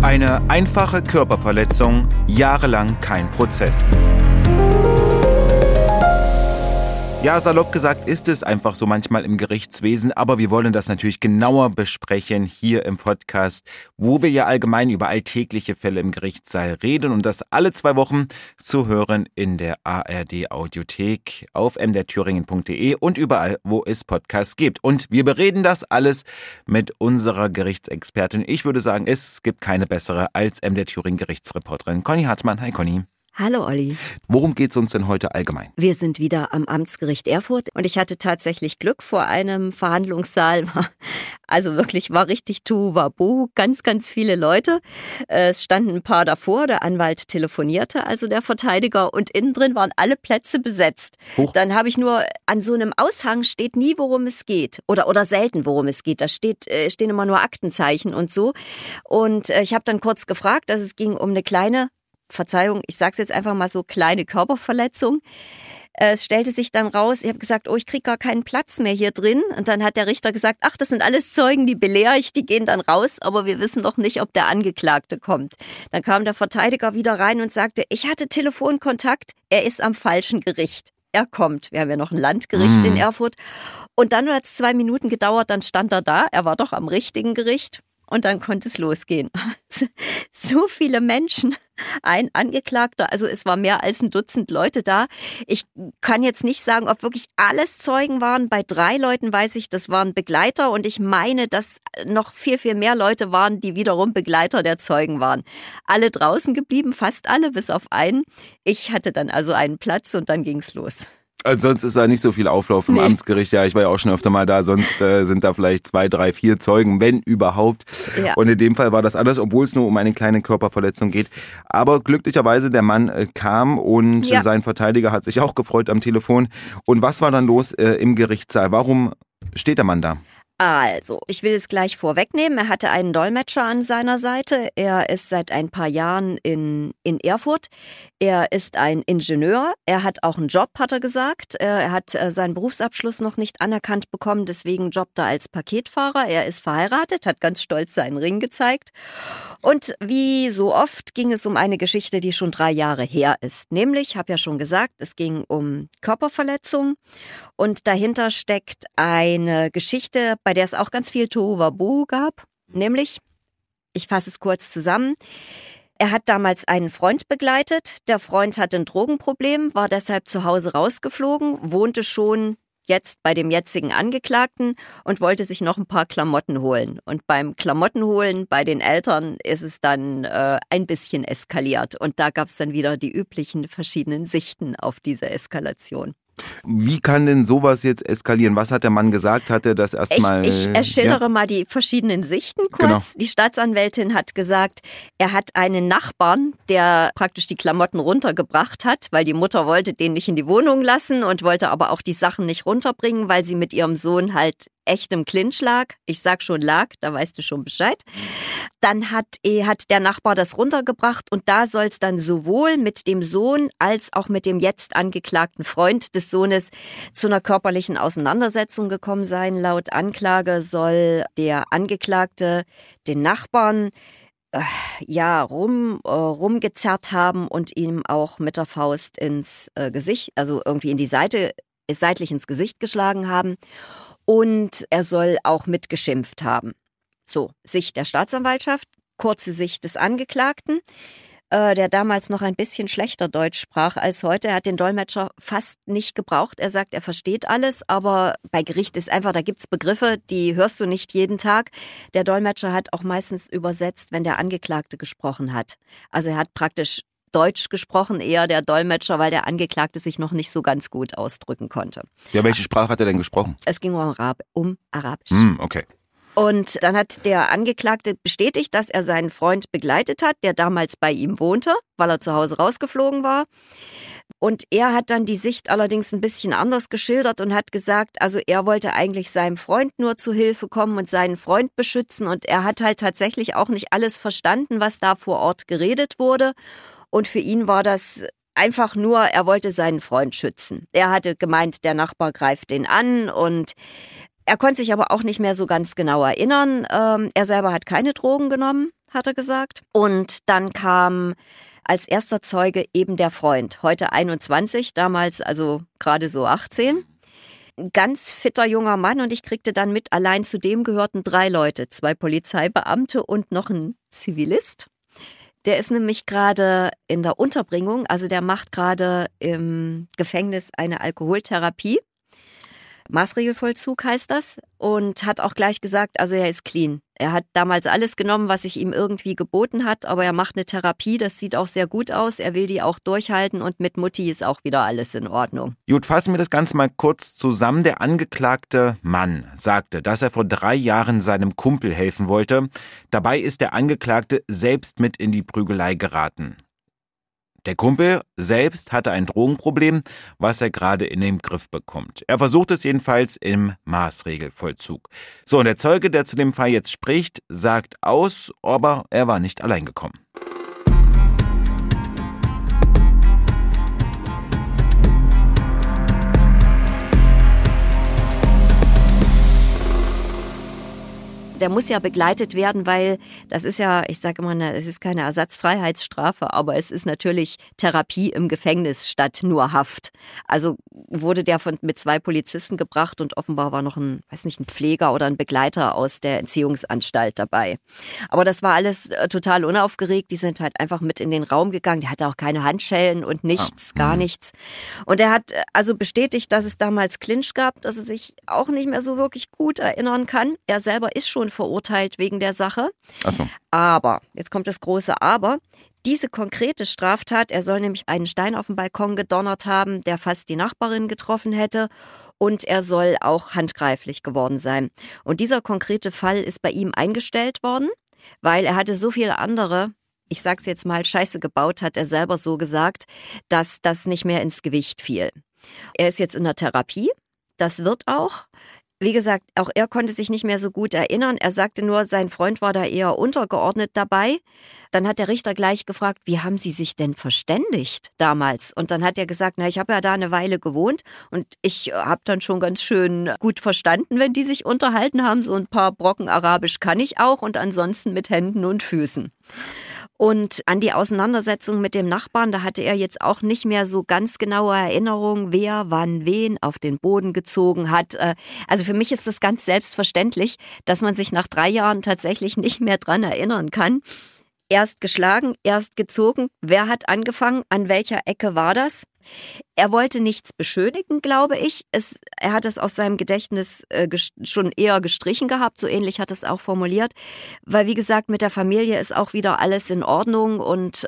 Eine einfache Körperverletzung, jahrelang kein Prozess. Ja, salopp gesagt ist es einfach so manchmal im Gerichtswesen, aber wir wollen das natürlich genauer besprechen hier im Podcast, wo wir ja allgemein über alltägliche Fälle im Gerichtssaal reden und das alle zwei Wochen zu hören in der ARD Audiothek auf mderthüringen.de und überall, wo es Podcasts gibt. Und wir bereden das alles mit unserer Gerichtsexpertin. Ich würde sagen, es gibt keine bessere als MDR Thüringen Gerichtsreporterin Conny Hartmann. Hi Conny. Hallo Olli. Worum geht es uns denn heute allgemein? Wir sind wieder am Amtsgericht Erfurt und ich hatte tatsächlich Glück vor einem Verhandlungssaal. Also wirklich war richtig Tuwabu, ganz, ganz viele Leute. Es standen ein paar davor, der Anwalt telefonierte, also der Verteidiger und innen drin waren alle Plätze besetzt. Hoch. Dann habe ich nur, an so einem Aushang steht nie, worum es geht oder, oder selten, worum es geht. Da steht, äh, stehen immer nur Aktenzeichen und so. Und äh, ich habe dann kurz gefragt, dass es ging um eine kleine Verzeihung, ich sage es jetzt einfach mal so, kleine Körperverletzung. Es stellte sich dann raus, ich habe gesagt, oh, ich kriege gar keinen Platz mehr hier drin. Und dann hat der Richter gesagt, ach, das sind alles Zeugen, die belehre ich, die gehen dann raus, aber wir wissen noch nicht, ob der Angeklagte kommt. Dann kam der Verteidiger wieder rein und sagte, ich hatte Telefonkontakt, er ist am falschen Gericht. Er kommt. Wir haben ja noch ein Landgericht mm. in Erfurt. Und dann hat es zwei Minuten gedauert, dann stand er da. Er war doch am richtigen Gericht und dann konnte es losgehen. So viele Menschen, ein Angeklagter, also es war mehr als ein Dutzend Leute da. Ich kann jetzt nicht sagen, ob wirklich alles Zeugen waren. Bei drei Leuten weiß ich, das waren Begleiter und ich meine, dass noch viel, viel mehr Leute waren, die wiederum Begleiter der Zeugen waren. Alle draußen geblieben, fast alle, bis auf einen. Ich hatte dann also einen Platz und dann ging's los. Also sonst ist da nicht so viel Auflauf im nee. Amtsgericht. Ja, ich war ja auch schon öfter mal da. Sonst äh, sind da vielleicht zwei, drei, vier Zeugen, wenn überhaupt. Ja. Und in dem Fall war das anders, obwohl es nur um eine kleine Körperverletzung geht. Aber glücklicherweise der Mann äh, kam und ja. sein Verteidiger hat sich auch gefreut am Telefon. Und was war dann los äh, im Gerichtssaal? Warum steht der Mann da? Also, ich will es gleich vorwegnehmen. Er hatte einen Dolmetscher an seiner Seite. Er ist seit ein paar Jahren in, in Erfurt. Er ist ein Ingenieur. Er hat auch einen Job, hat er gesagt. Äh, er hat äh, seinen Berufsabschluss noch nicht anerkannt bekommen, deswegen jobbt er als Paketfahrer. Er ist verheiratet, hat ganz stolz seinen Ring gezeigt. Und wie so oft ging es um eine Geschichte, die schon drei Jahre her ist. Nämlich, habe ja schon gesagt, es ging um Körperverletzung. Und dahinter steckt eine Geschichte, bei der es auch ganz viel Tohuwabohu gab. Nämlich, ich fasse es kurz zusammen, er hat damals einen Freund begleitet. Der Freund hatte ein Drogenproblem, war deshalb zu Hause rausgeflogen, wohnte schon jetzt bei dem jetzigen Angeklagten und wollte sich noch ein paar Klamotten holen. Und beim Klamottenholen bei den Eltern ist es dann äh, ein bisschen eskaliert. Und da gab es dann wieder die üblichen verschiedenen Sichten auf diese Eskalation. Wie kann denn sowas jetzt eskalieren? Was hat der Mann gesagt? Hat er das erstmal. Ich, ich erschildere ja? mal die verschiedenen Sichten kurz. Genau. Die Staatsanwältin hat gesagt, er hat einen Nachbarn, der praktisch die Klamotten runtergebracht hat, weil die Mutter wollte den nicht in die Wohnung lassen und wollte aber auch die Sachen nicht runterbringen, weil sie mit ihrem Sohn halt echtem Clinch lag. Ich sag schon lag, da weißt du schon Bescheid. Dann hat, eh, hat der Nachbar das runtergebracht und da soll es dann sowohl mit dem Sohn als auch mit dem jetzt angeklagten Freund des Sohnes zu einer körperlichen Auseinandersetzung gekommen sein. Laut Anklage soll der Angeklagte den Nachbarn äh, ja, rum, äh, rumgezerrt haben und ihm auch mit der Faust ins äh, Gesicht, also irgendwie in die Seite, seitlich ins Gesicht geschlagen haben und er soll auch mitgeschimpft haben. So, Sicht der Staatsanwaltschaft, kurze Sicht des Angeklagten, äh, der damals noch ein bisschen schlechter Deutsch sprach als heute. Er hat den Dolmetscher fast nicht gebraucht. Er sagt, er versteht alles, aber bei Gericht ist einfach, da gibt's Begriffe, die hörst du nicht jeden Tag. Der Dolmetscher hat auch meistens übersetzt, wenn der Angeklagte gesprochen hat. Also er hat praktisch Deutsch gesprochen, eher der Dolmetscher, weil der Angeklagte sich noch nicht so ganz gut ausdrücken konnte. Ja, welche Sprache hat er denn gesprochen? Es ging um, Arab um Arabisch. Mm, okay. Und dann hat der Angeklagte bestätigt, dass er seinen Freund begleitet hat, der damals bei ihm wohnte, weil er zu Hause rausgeflogen war. Und er hat dann die Sicht allerdings ein bisschen anders geschildert und hat gesagt, also er wollte eigentlich seinem Freund nur zu Hilfe kommen und seinen Freund beschützen. Und er hat halt tatsächlich auch nicht alles verstanden, was da vor Ort geredet wurde. Und für ihn war das einfach nur, er wollte seinen Freund schützen. Er hatte gemeint, der Nachbar greift den an und er konnte sich aber auch nicht mehr so ganz genau erinnern. Ähm, er selber hat keine Drogen genommen. hat er gesagt. Und dann kam als erster Zeuge eben der Freund, heute 21, damals also gerade so 18. Ganz fitter junger Mann und ich kriegte dann mit, allein zu dem gehörten drei Leute, zwei Polizeibeamte und noch ein Zivilist. Der ist nämlich gerade in der Unterbringung, also der macht gerade im Gefängnis eine Alkoholtherapie. Maßregelvollzug heißt das und hat auch gleich gesagt, also er ist clean. Er hat damals alles genommen, was sich ihm irgendwie geboten hat, aber er macht eine Therapie, das sieht auch sehr gut aus. Er will die auch durchhalten und mit Mutti ist auch wieder alles in Ordnung. Gut, fassen wir das Ganze mal kurz zusammen. Der angeklagte Mann sagte, dass er vor drei Jahren seinem Kumpel helfen wollte. Dabei ist der Angeklagte selbst mit in die Prügelei geraten. Der Kumpel selbst hatte ein Drogenproblem, was er gerade in den Griff bekommt. Er versucht es jedenfalls im Maßregelvollzug. So, und der Zeuge, der zu dem Fall jetzt spricht, sagt aus, aber er war nicht allein gekommen. Der muss ja begleitet werden, weil das ist ja, ich sage immer, es ist keine Ersatzfreiheitsstrafe, aber es ist natürlich Therapie im Gefängnis statt nur Haft. Also wurde der von, mit zwei Polizisten gebracht und offenbar war noch ein, weiß nicht, ein Pfleger oder ein Begleiter aus der Entziehungsanstalt dabei. Aber das war alles äh, total unaufgeregt. Die sind halt einfach mit in den Raum gegangen. Der hatte auch keine Handschellen und nichts, ah, gar mhm. nichts. Und er hat äh, also bestätigt, dass es damals Clinch gab, dass er sich auch nicht mehr so wirklich gut erinnern kann. Er selber ist schon verurteilt wegen der Sache. Ach so. Aber, jetzt kommt das große Aber, diese konkrete Straftat, er soll nämlich einen Stein auf dem Balkon gedonnert haben, der fast die Nachbarin getroffen hätte und er soll auch handgreiflich geworden sein. Und dieser konkrete Fall ist bei ihm eingestellt worden, weil er hatte so viele andere ich sag's jetzt mal, Scheiße gebaut, hat er selber so gesagt, dass das nicht mehr ins Gewicht fiel. Er ist jetzt in der Therapie. Das wird auch. Wie gesagt, auch er konnte sich nicht mehr so gut erinnern. Er sagte nur, sein Freund war da eher untergeordnet dabei. Dann hat der Richter gleich gefragt, wie haben Sie sich denn verständigt damals? Und dann hat er gesagt, na, ich habe ja da eine Weile gewohnt und ich habe dann schon ganz schön gut verstanden, wenn die sich unterhalten haben. So ein paar Brocken Arabisch kann ich auch und ansonsten mit Händen und Füßen. Und an die Auseinandersetzung mit dem Nachbarn, da hatte er jetzt auch nicht mehr so ganz genaue Erinnerungen, wer wann wen auf den Boden gezogen hat. Äh, also für mich ist das ganz selbstverständlich, dass man sich nach drei Jahren tatsächlich nicht mehr dran erinnern kann. Erst geschlagen, erst gezogen. Wer hat angefangen? An welcher Ecke war das? Er wollte nichts beschönigen, glaube ich. Es, er hat es aus seinem Gedächtnis äh, schon eher gestrichen gehabt, so ähnlich hat es auch formuliert. Weil, wie gesagt, mit der Familie ist auch wieder alles in Ordnung. Und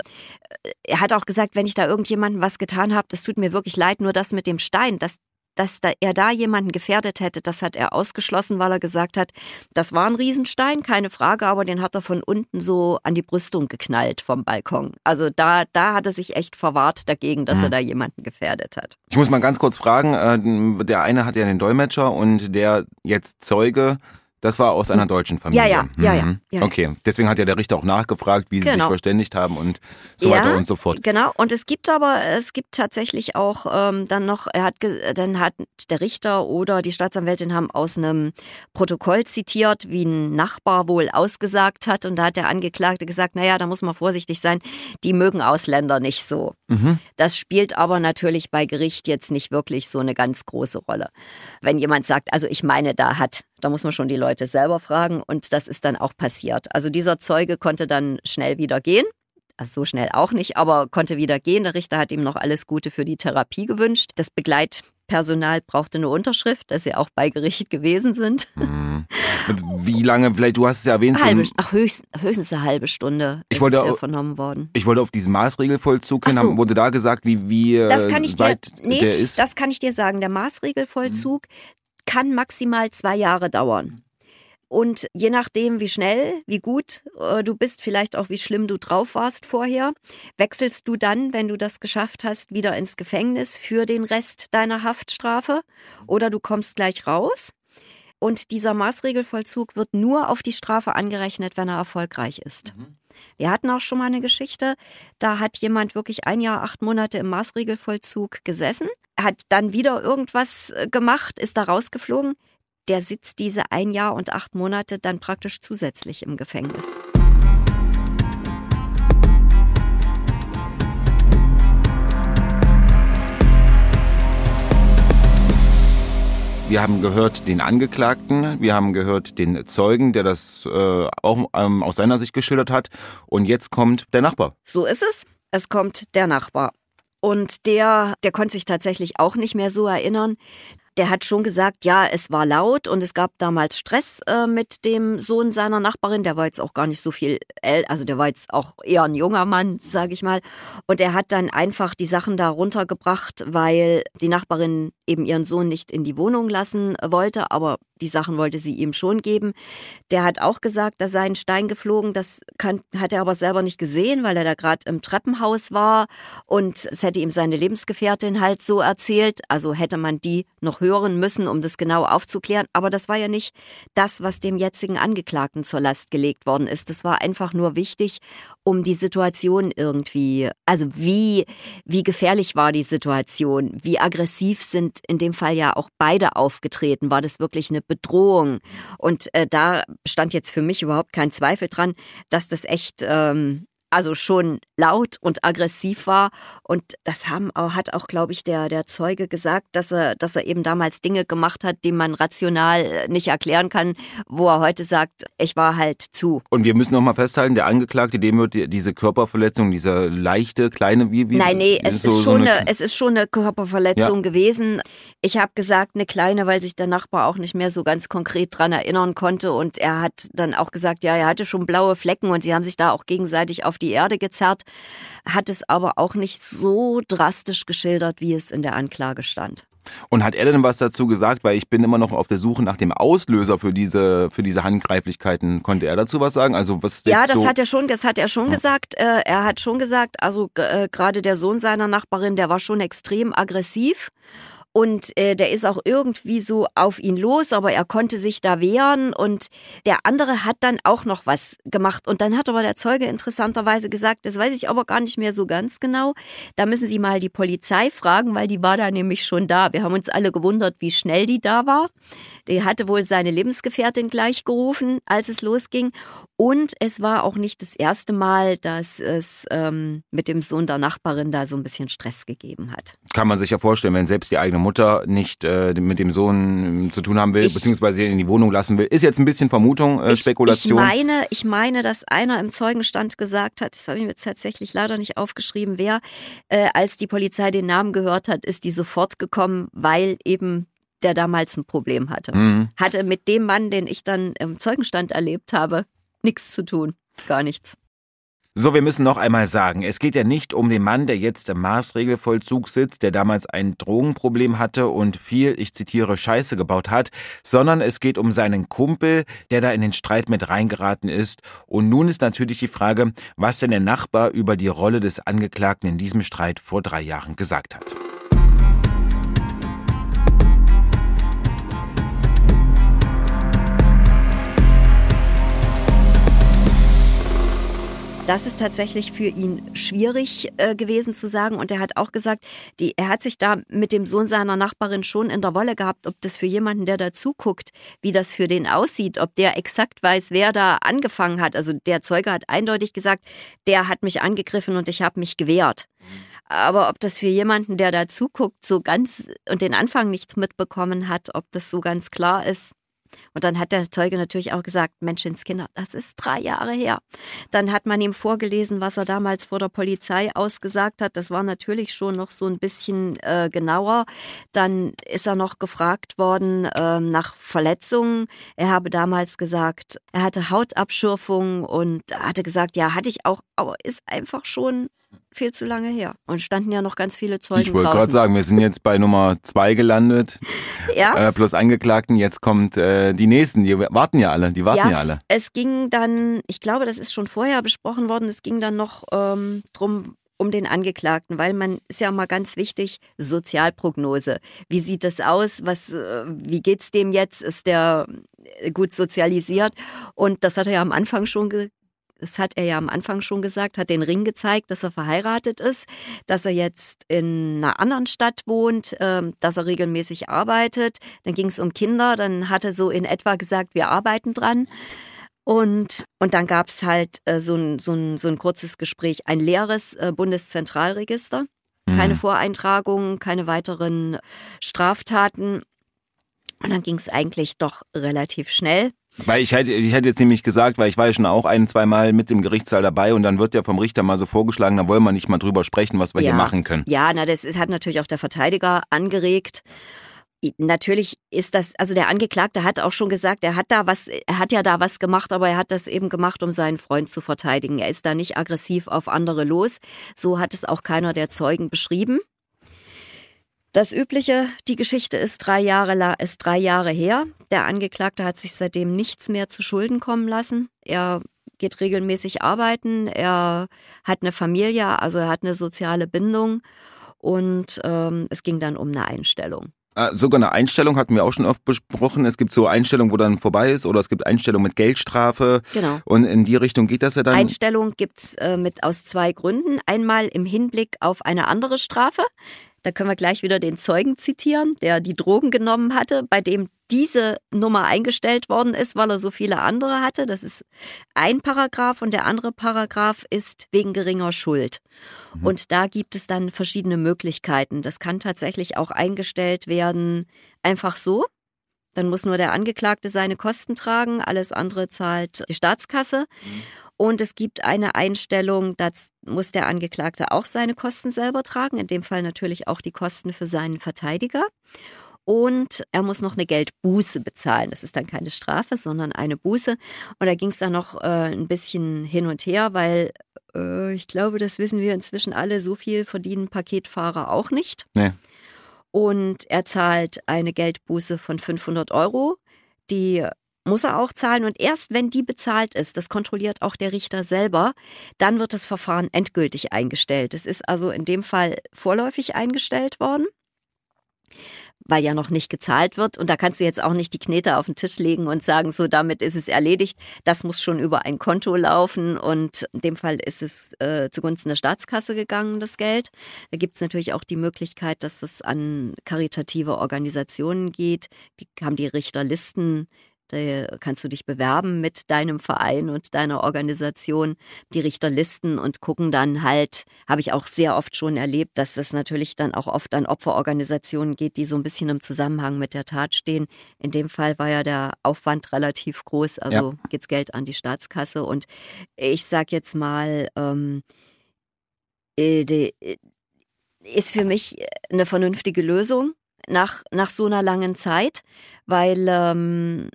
äh, er hat auch gesagt, wenn ich da irgendjemandem was getan habe, das tut mir wirklich leid, nur das mit dem Stein, das, dass da, er da jemanden gefährdet hätte, das hat er ausgeschlossen, weil er gesagt hat, das war ein Riesenstein, keine Frage, aber den hat er von unten so an die Brüstung geknallt vom Balkon. Also da, da hat er sich echt verwahrt dagegen, dass mhm. er da jemanden gefährdet hat. Ich muss mal ganz kurz fragen, äh, der eine hat ja den Dolmetscher und der jetzt Zeuge, das war aus einer deutschen Familie. Ja, ja, ja, mhm. ja, Okay, deswegen hat ja der Richter auch nachgefragt, wie sie genau. sich verständigt haben und so ja, weiter und so fort. Genau, und es gibt aber, es gibt tatsächlich auch ähm, dann noch, er hat, dann hat der Richter oder die Staatsanwältin haben aus einem Protokoll zitiert, wie ein Nachbar wohl ausgesagt hat und da hat der Angeklagte gesagt, naja, da muss man vorsichtig sein, die mögen Ausländer nicht so. Mhm. Das spielt aber natürlich bei Gericht jetzt nicht wirklich so eine ganz große Rolle. Wenn jemand sagt, also ich meine, da hat da muss man schon die Leute selber fragen und das ist dann auch passiert. Also dieser Zeuge konnte dann schnell wieder gehen. Also so schnell auch nicht, aber konnte wieder gehen. Der Richter hat ihm noch alles Gute für die Therapie gewünscht. Das Begleitpersonal brauchte eine Unterschrift, dass sie auch bei Gericht gewesen sind. Mhm. Wie lange, vielleicht, du hast es ja erwähnt. Halbe, ach, höchst, höchstens eine halbe Stunde ich wollte, ist vernommen worden. Ich wollte auf diesen Maßregelvollzug hin, so. wurde da gesagt, wie, wie das kann ich weit dir, nee, der ist? Das kann ich dir sagen. Der Maßregelvollzug, mhm kann maximal zwei Jahre dauern. Und je nachdem, wie schnell, wie gut äh, du bist, vielleicht auch wie schlimm du drauf warst vorher, wechselst du dann, wenn du das geschafft hast, wieder ins Gefängnis für den Rest deiner Haftstrafe oder du kommst gleich raus. Und dieser Maßregelvollzug wird nur auf die Strafe angerechnet, wenn er erfolgreich ist. Mhm. Wir hatten auch schon mal eine Geschichte, da hat jemand wirklich ein Jahr, acht Monate im Maßregelvollzug gesessen, hat dann wieder irgendwas äh, gemacht, ist da rausgeflogen. Der sitzt diese ein Jahr und acht Monate dann praktisch zusätzlich im Gefängnis. Wir haben gehört den Angeklagten, wir haben gehört den Zeugen, der das äh, auch ähm, aus seiner Sicht geschildert hat. Und jetzt kommt der Nachbar. So ist es. Es kommt der Nachbar. Und der, der konnte sich tatsächlich auch nicht mehr so erinnern. Der hat schon gesagt, ja, es war laut und es gab damals Stress äh, mit dem Sohn seiner Nachbarin. Der war jetzt auch gar nicht so viel, also der war jetzt auch eher ein junger Mann, sage ich mal. Und er hat dann einfach die Sachen da runtergebracht, weil die Nachbarin eben ihren Sohn nicht in die Wohnung lassen wollte, aber die Sachen wollte sie ihm schon geben. Der hat auch gesagt, da sei ein Stein geflogen. Das kann, hat er aber selber nicht gesehen, weil er da gerade im Treppenhaus war. Und es hätte ihm seine Lebensgefährtin halt so erzählt. Also hätte man die noch hören müssen, um das genau aufzuklären. Aber das war ja nicht das, was dem jetzigen Angeklagten zur Last gelegt worden ist. Das war einfach nur wichtig, um die Situation irgendwie, also wie, wie gefährlich war die Situation? Wie aggressiv sind in dem Fall ja auch beide aufgetreten? War das wirklich eine Bedrohung. Und äh, da stand jetzt für mich überhaupt kein Zweifel dran, dass das echt ähm, also schon laut und aggressiv war. Und das haben, hat auch, glaube ich, der, der Zeuge gesagt, dass er, dass er eben damals Dinge gemacht hat, die man rational äh, nicht erklären kann, wo er heute sagt, ich war halt zu. Und wir müssen noch mal festhalten, der Angeklagte, dem wird diese Körperverletzung, diese leichte, kleine, wie, wie Nein, nee, es, so, ist, schon so eine, es ist schon eine Körperverletzung ja. gewesen. Ich habe gesagt, eine kleine, weil sich der Nachbar auch nicht mehr so ganz konkret dran erinnern konnte. Und er hat dann auch gesagt, ja, er hatte schon blaue Flecken und sie haben sich da auch gegenseitig auf die Erde gezerrt, hat es aber auch nicht so drastisch geschildert, wie es in der Anklage stand. Und hat er denn was dazu gesagt? Weil ich bin immer noch auf der Suche nach dem Auslöser für diese, für diese Handgreiflichkeiten. Konnte er dazu was sagen? Also was ja, das so hat er schon, das hat er schon ja. gesagt. Äh, er hat schon gesagt, also äh, gerade der Sohn seiner Nachbarin, der war schon extrem aggressiv und äh, der ist auch irgendwie so auf ihn los, aber er konnte sich da wehren und der andere hat dann auch noch was gemacht und dann hat aber der Zeuge interessanterweise gesagt, das weiß ich aber gar nicht mehr so ganz genau, da müssen Sie mal die Polizei fragen, weil die war da nämlich schon da. Wir haben uns alle gewundert, wie schnell die da war. Die hatte wohl seine Lebensgefährtin gleich gerufen, als es losging. Und es war auch nicht das erste Mal, dass es ähm, mit dem Sohn der Nachbarin da so ein bisschen Stress gegeben hat. Kann man sich ja vorstellen, wenn selbst die eigene Mutter nicht äh, mit dem Sohn äh, zu tun haben will, ich, beziehungsweise ihn in die Wohnung lassen will. Ist jetzt ein bisschen Vermutung, äh, Spekulation. Ich, meine, ich meine, dass einer im Zeugenstand gesagt hat, das habe ich mir tatsächlich leider nicht aufgeschrieben, wer, äh, als die Polizei den Namen gehört hat, ist die sofort gekommen, weil eben der damals ein Problem hatte. Mhm. Hatte mit dem Mann, den ich dann im Zeugenstand erlebt habe, nichts zu tun. Gar nichts. So, wir müssen noch einmal sagen, es geht ja nicht um den Mann, der jetzt im Maßregelvollzug sitzt, der damals ein Drogenproblem hatte und viel, ich zitiere, Scheiße gebaut hat, sondern es geht um seinen Kumpel, der da in den Streit mit reingeraten ist. Und nun ist natürlich die Frage, was denn der Nachbar über die Rolle des Angeklagten in diesem Streit vor drei Jahren gesagt hat. Das ist tatsächlich für ihn schwierig äh, gewesen zu sagen. Und er hat auch gesagt, die, er hat sich da mit dem Sohn seiner Nachbarin schon in der Wolle gehabt, ob das für jemanden, der da zuguckt, wie das für den aussieht, ob der exakt weiß, wer da angefangen hat. Also der Zeuge hat eindeutig gesagt, der hat mich angegriffen und ich habe mich gewehrt. Aber ob das für jemanden, der da zuguckt, so ganz und den Anfang nicht mitbekommen hat, ob das so ganz klar ist, und dann hat der Zeuge natürlich auch gesagt, Menschenskinder, das ist drei Jahre her. Dann hat man ihm vorgelesen, was er damals vor der Polizei ausgesagt hat. Das war natürlich schon noch so ein bisschen äh, genauer. Dann ist er noch gefragt worden äh, nach Verletzungen. Er habe damals gesagt, er hatte Hautabschürfung und hatte gesagt, ja, hatte ich auch, aber ist einfach schon viel zu lange her. Und standen ja noch ganz viele Zeugen Ich wollte gerade sagen, wir sind jetzt bei Nummer zwei gelandet. ja. Äh, plus Angeklagten. Jetzt kommt äh, die nächsten. Die warten ja alle. Die warten ja, ja, alle. Es ging dann, ich glaube, das ist schon vorher besprochen worden. Es ging dann noch ähm, drum, um den Angeklagten, weil man ist ja mal ganz wichtig, Sozialprognose. Wie sieht das aus? Was, äh, wie geht's dem jetzt? Ist der äh, gut sozialisiert? Und das hat er ja am Anfang schon ge das hat er ja am Anfang schon gesagt, hat den Ring gezeigt, dass er verheiratet ist, dass er jetzt in einer anderen Stadt wohnt, ähm, dass er regelmäßig arbeitet. Dann ging es um Kinder, dann hat er so in etwa gesagt, wir arbeiten dran. Und, und dann gab es halt äh, so, ein, so, ein, so ein kurzes Gespräch, ein leeres äh, Bundeszentralregister, keine mhm. Voreintragungen, keine weiteren Straftaten. Und dann ging es eigentlich doch relativ schnell. Weil ich hätte, ich hätte jetzt nämlich gesagt, weil ich war ja schon auch ein, zwei Mal mit im Gerichtssaal dabei und dann wird ja vom Richter mal so vorgeschlagen, da wollen wir nicht mal drüber sprechen, was wir ja. hier machen können. Ja, na, das ist, hat natürlich auch der Verteidiger angeregt. Natürlich ist das, also der Angeklagte hat auch schon gesagt, er hat da was, er hat ja da was gemacht, aber er hat das eben gemacht, um seinen Freund zu verteidigen. Er ist da nicht aggressiv auf andere los. So hat es auch keiner der Zeugen beschrieben. Das Übliche, die Geschichte ist drei Jahre, ist drei Jahre her. Der Angeklagte hat sich seitdem nichts mehr zu Schulden kommen lassen. Er geht regelmäßig arbeiten, er hat eine Familie, also er hat eine soziale Bindung und ähm, es ging dann um eine Einstellung. Ah, sogar eine Einstellung hatten wir auch schon oft besprochen. Es gibt so Einstellungen, wo dann vorbei ist, oder es gibt Einstellungen mit Geldstrafe. Genau. Und in die Richtung geht das ja dann. Einstellung gibt's äh, mit aus zwei Gründen. Einmal im Hinblick auf eine andere Strafe. Da können wir gleich wieder den Zeugen zitieren, der die Drogen genommen hatte, bei dem diese Nummer eingestellt worden ist, weil er so viele andere hatte. Das ist ein Paragraph und der andere Paragraph ist wegen geringer Schuld. Mhm. Und da gibt es dann verschiedene Möglichkeiten. Das kann tatsächlich auch eingestellt werden, einfach so. Dann muss nur der Angeklagte seine Kosten tragen, alles andere zahlt die Staatskasse. Mhm. Und es gibt eine Einstellung, da muss der Angeklagte auch seine Kosten selber tragen, in dem Fall natürlich auch die Kosten für seinen Verteidiger. Und er muss noch eine Geldbuße bezahlen. Das ist dann keine Strafe, sondern eine Buße. Und da ging es dann noch äh, ein bisschen hin und her, weil äh, ich glaube, das wissen wir inzwischen alle, so viel verdienen Paketfahrer auch nicht. Nee. Und er zahlt eine Geldbuße von 500 Euro. Die muss er auch zahlen. Und erst wenn die bezahlt ist, das kontrolliert auch der Richter selber, dann wird das Verfahren endgültig eingestellt. Es ist also in dem Fall vorläufig eingestellt worden weil ja noch nicht gezahlt wird. Und da kannst du jetzt auch nicht die Knete auf den Tisch legen und sagen, so damit ist es erledigt. Das muss schon über ein Konto laufen. Und in dem Fall ist es äh, zugunsten der Staatskasse gegangen, das Geld. Da gibt es natürlich auch die Möglichkeit, dass es an karitative Organisationen geht. Die haben die Richterlisten da kannst du dich bewerben mit deinem Verein und deiner Organisation, die Richterlisten und gucken dann halt, habe ich auch sehr oft schon erlebt, dass es natürlich dann auch oft an Opferorganisationen geht, die so ein bisschen im Zusammenhang mit der Tat stehen. In dem Fall war ja der Aufwand relativ groß, also ja. geht's Geld an die Staatskasse und ich sag jetzt mal, ähm, äh, äh, ist für mich eine vernünftige Lösung nach, nach so einer langen Zeit, weil ähm,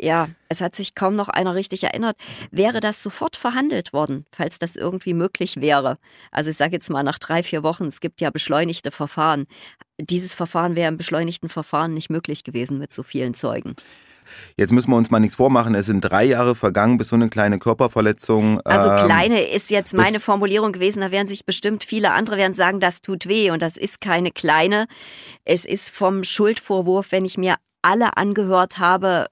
ja, es hat sich kaum noch einer richtig erinnert. Wäre das sofort verhandelt worden, falls das irgendwie möglich wäre? Also ich sage jetzt mal nach drei, vier Wochen, es gibt ja beschleunigte Verfahren. Dieses Verfahren wäre im beschleunigten Verfahren nicht möglich gewesen mit so vielen Zeugen. Jetzt müssen wir uns mal nichts vormachen. Es sind drei Jahre vergangen bis so eine kleine Körperverletzung. Also ähm, kleine ist jetzt meine Formulierung gewesen. Da werden sich bestimmt viele andere werden sagen, das tut weh. Und das ist keine kleine. Es ist vom Schuldvorwurf, wenn ich mir alle angehört habe,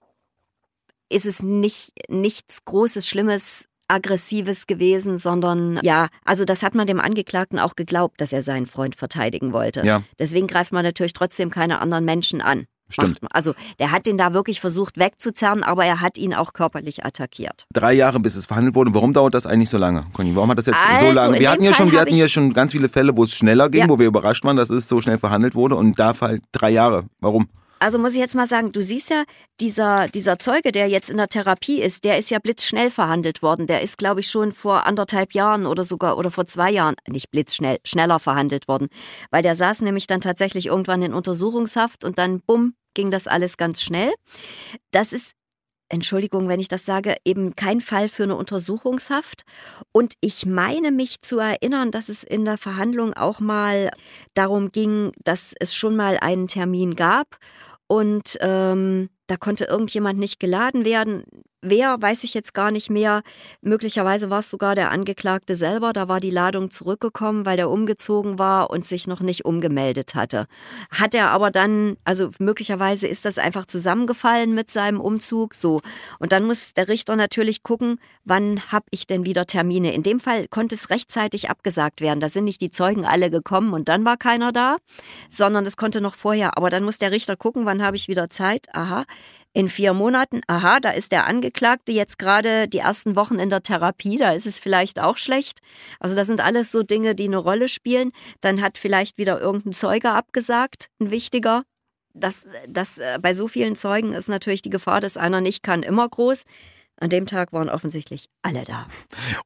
ist es nicht nichts Großes, Schlimmes, Aggressives gewesen, sondern ja, also das hat man dem Angeklagten auch geglaubt, dass er seinen Freund verteidigen wollte. Ja. Deswegen greift man natürlich trotzdem keine anderen Menschen an. Stimmt. Also der hat den da wirklich versucht wegzuzerren, aber er hat ihn auch körperlich attackiert. Drei Jahre, bis es verhandelt wurde. Warum dauert das eigentlich so lange, Conny? Warum hat das jetzt also, so lange? Wir hatten ja schon, wir hatten ja schon ganz viele Fälle, wo es schneller ging, ja. wo wir überrascht waren, dass es so schnell verhandelt wurde und da halt drei Jahre. Warum? Also muss ich jetzt mal sagen, du siehst ja, dieser, dieser Zeuge, der jetzt in der Therapie ist, der ist ja blitzschnell verhandelt worden. Der ist, glaube ich, schon vor anderthalb Jahren oder sogar oder vor zwei Jahren, nicht blitzschnell, schneller verhandelt worden. Weil der saß nämlich dann tatsächlich irgendwann in Untersuchungshaft und dann bumm, ging das alles ganz schnell. Das ist Entschuldigung, wenn ich das sage, eben kein Fall für eine Untersuchungshaft. Und ich meine mich zu erinnern, dass es in der Verhandlung auch mal darum ging, dass es schon mal einen Termin gab und ähm, da konnte irgendjemand nicht geladen werden. Wer, weiß ich jetzt gar nicht mehr. Möglicherweise war es sogar der Angeklagte selber. Da war die Ladung zurückgekommen, weil der umgezogen war und sich noch nicht umgemeldet hatte. Hat er aber dann, also möglicherweise ist das einfach zusammengefallen mit seinem Umzug. So. Und dann muss der Richter natürlich gucken, wann habe ich denn wieder Termine. In dem Fall konnte es rechtzeitig abgesagt werden. Da sind nicht die Zeugen alle gekommen und dann war keiner da, sondern es konnte noch vorher. Aber dann muss der Richter gucken, wann habe ich wieder Zeit. Aha in vier Monaten, aha, da ist der Angeklagte jetzt gerade die ersten Wochen in der Therapie, da ist es vielleicht auch schlecht. Also das sind alles so Dinge, die eine Rolle spielen. Dann hat vielleicht wieder irgendein Zeuge abgesagt, ein wichtiger. das, das, äh, bei so vielen Zeugen ist natürlich die Gefahr, dass einer nicht kann, immer groß. An dem Tag waren offensichtlich alle da.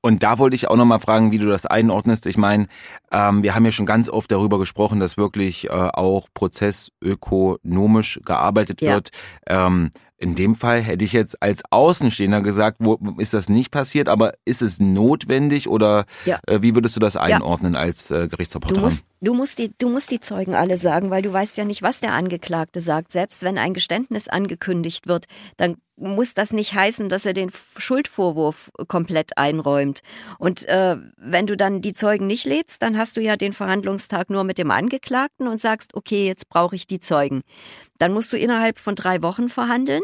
Und da wollte ich auch nochmal fragen, wie du das einordnest. Ich meine, ähm, wir haben ja schon ganz oft darüber gesprochen, dass wirklich äh, auch prozessökonomisch gearbeitet ja. wird. Ähm, in dem Fall hätte ich jetzt als Außenstehender gesagt, wo ist das nicht passiert, aber ist es notwendig oder ja. äh, wie würdest du das einordnen ja. als äh, Gerichtsreporterin? Du musst, du, musst die, du musst die Zeugen alle sagen, weil du weißt ja nicht, was der Angeklagte sagt. Selbst wenn ein Geständnis angekündigt wird, dann muss das nicht heißen, dass er den Schuldvorwurf komplett einräumt. Und äh, wenn du dann die Zeugen nicht lädst, dann hast du ja den Verhandlungstag nur mit dem Angeklagten und sagst, okay, jetzt brauche ich die Zeugen. Dann musst du innerhalb von drei Wochen verhandeln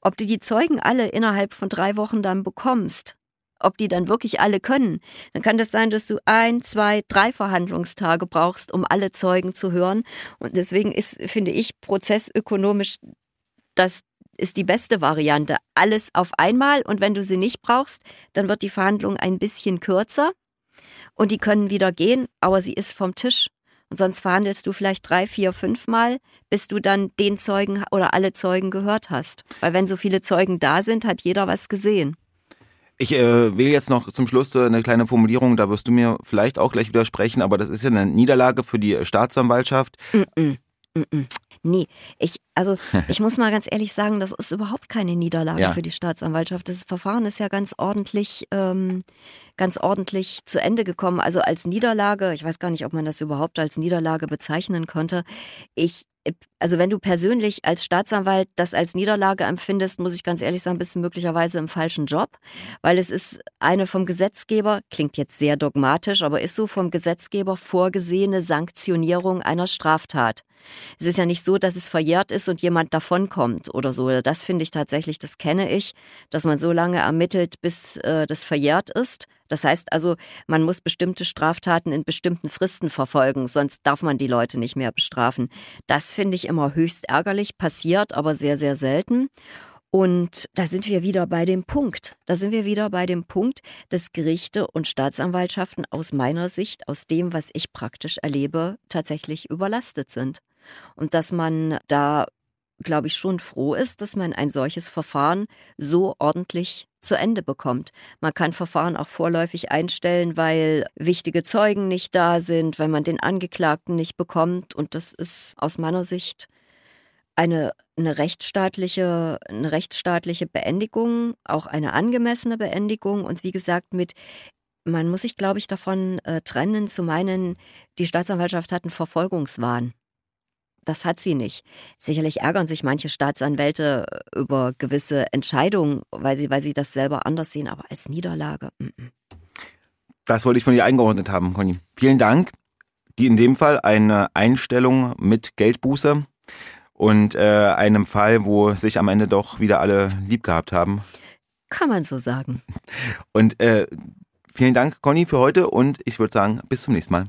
ob du die Zeugen alle innerhalb von drei Wochen dann bekommst, ob die dann wirklich alle können, dann kann das sein, dass du ein, zwei, drei Verhandlungstage brauchst, um alle Zeugen zu hören. Und deswegen ist, finde ich, prozessökonomisch das ist die beste Variante. Alles auf einmal und wenn du sie nicht brauchst, dann wird die Verhandlung ein bisschen kürzer und die können wieder gehen, aber sie ist vom Tisch. Und sonst verhandelst du vielleicht drei, vier, fünf Mal, bis du dann den Zeugen oder alle Zeugen gehört hast. Weil wenn so viele Zeugen da sind, hat jeder was gesehen. Ich äh, will jetzt noch zum Schluss äh, eine kleine Formulierung, da wirst du mir vielleicht auch gleich widersprechen, aber das ist ja eine Niederlage für die Staatsanwaltschaft. Mm -mm. Mm Nee, ich, also ich muss mal ganz ehrlich sagen, das ist überhaupt keine Niederlage ja. für die Staatsanwaltschaft. Das Verfahren ist ja ganz ordentlich, ähm, ganz ordentlich zu Ende gekommen. Also als Niederlage, ich weiß gar nicht, ob man das überhaupt als Niederlage bezeichnen konnte. Ich also wenn du persönlich als Staatsanwalt das als Niederlage empfindest, muss ich ganz ehrlich sagen, bist du möglicherweise im falschen Job, weil es ist eine vom Gesetzgeber, klingt jetzt sehr dogmatisch, aber ist so vom Gesetzgeber vorgesehene Sanktionierung einer Straftat. Es ist ja nicht so, dass es verjährt ist und jemand davonkommt oder so. Das finde ich tatsächlich, das kenne ich, dass man so lange ermittelt, bis äh, das verjährt ist. Das heißt also, man muss bestimmte Straftaten in bestimmten Fristen verfolgen, sonst darf man die Leute nicht mehr bestrafen. Das finde ich immer höchst ärgerlich, passiert aber sehr, sehr selten. Und da sind wir wieder bei dem Punkt. Da sind wir wieder bei dem Punkt, dass Gerichte und Staatsanwaltschaften aus meiner Sicht, aus dem, was ich praktisch erlebe, tatsächlich überlastet sind. Und dass man da glaube ich, schon froh ist, dass man ein solches Verfahren so ordentlich zu Ende bekommt. Man kann Verfahren auch vorläufig einstellen, weil wichtige Zeugen nicht da sind, weil man den Angeklagten nicht bekommt. Und das ist aus meiner Sicht eine, eine, rechtsstaatliche, eine rechtsstaatliche Beendigung, auch eine angemessene Beendigung. Und wie gesagt, mit man muss sich, glaube ich, davon äh, trennen, zu meinen, die Staatsanwaltschaft hat einen Verfolgungswahn. Das hat sie nicht. Sicherlich ärgern sich manche Staatsanwälte äh, über gewisse Entscheidungen, weil sie, weil sie das selber anders sehen, aber als Niederlage. M -m. Das wollte ich von dir eingeordnet haben, Conny. Vielen Dank. Die in dem Fall eine Einstellung mit Geldbuße und äh, einem Fall, wo sich am Ende doch wieder alle lieb gehabt haben. Kann man so sagen. Und äh, vielen Dank, Conny, für heute und ich würde sagen, bis zum nächsten Mal.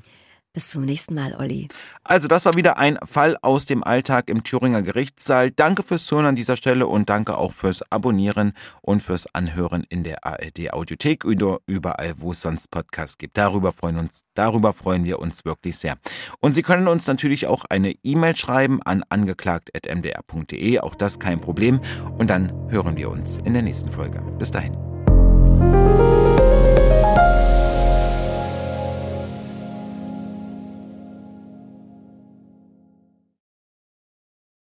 Bis zum nächsten Mal, Olli. Also, das war wieder ein Fall aus dem Alltag im Thüringer Gerichtssaal. Danke fürs Zuhören an dieser Stelle und danke auch fürs Abonnieren und fürs Anhören in der ARD Audiothek oder überall, wo es sonst Podcasts gibt. Darüber freuen, uns, darüber freuen wir uns wirklich sehr. Und Sie können uns natürlich auch eine E-Mail schreiben an angeklagt.mdr.de. Auch das kein Problem. Und dann hören wir uns in der nächsten Folge. Bis dahin.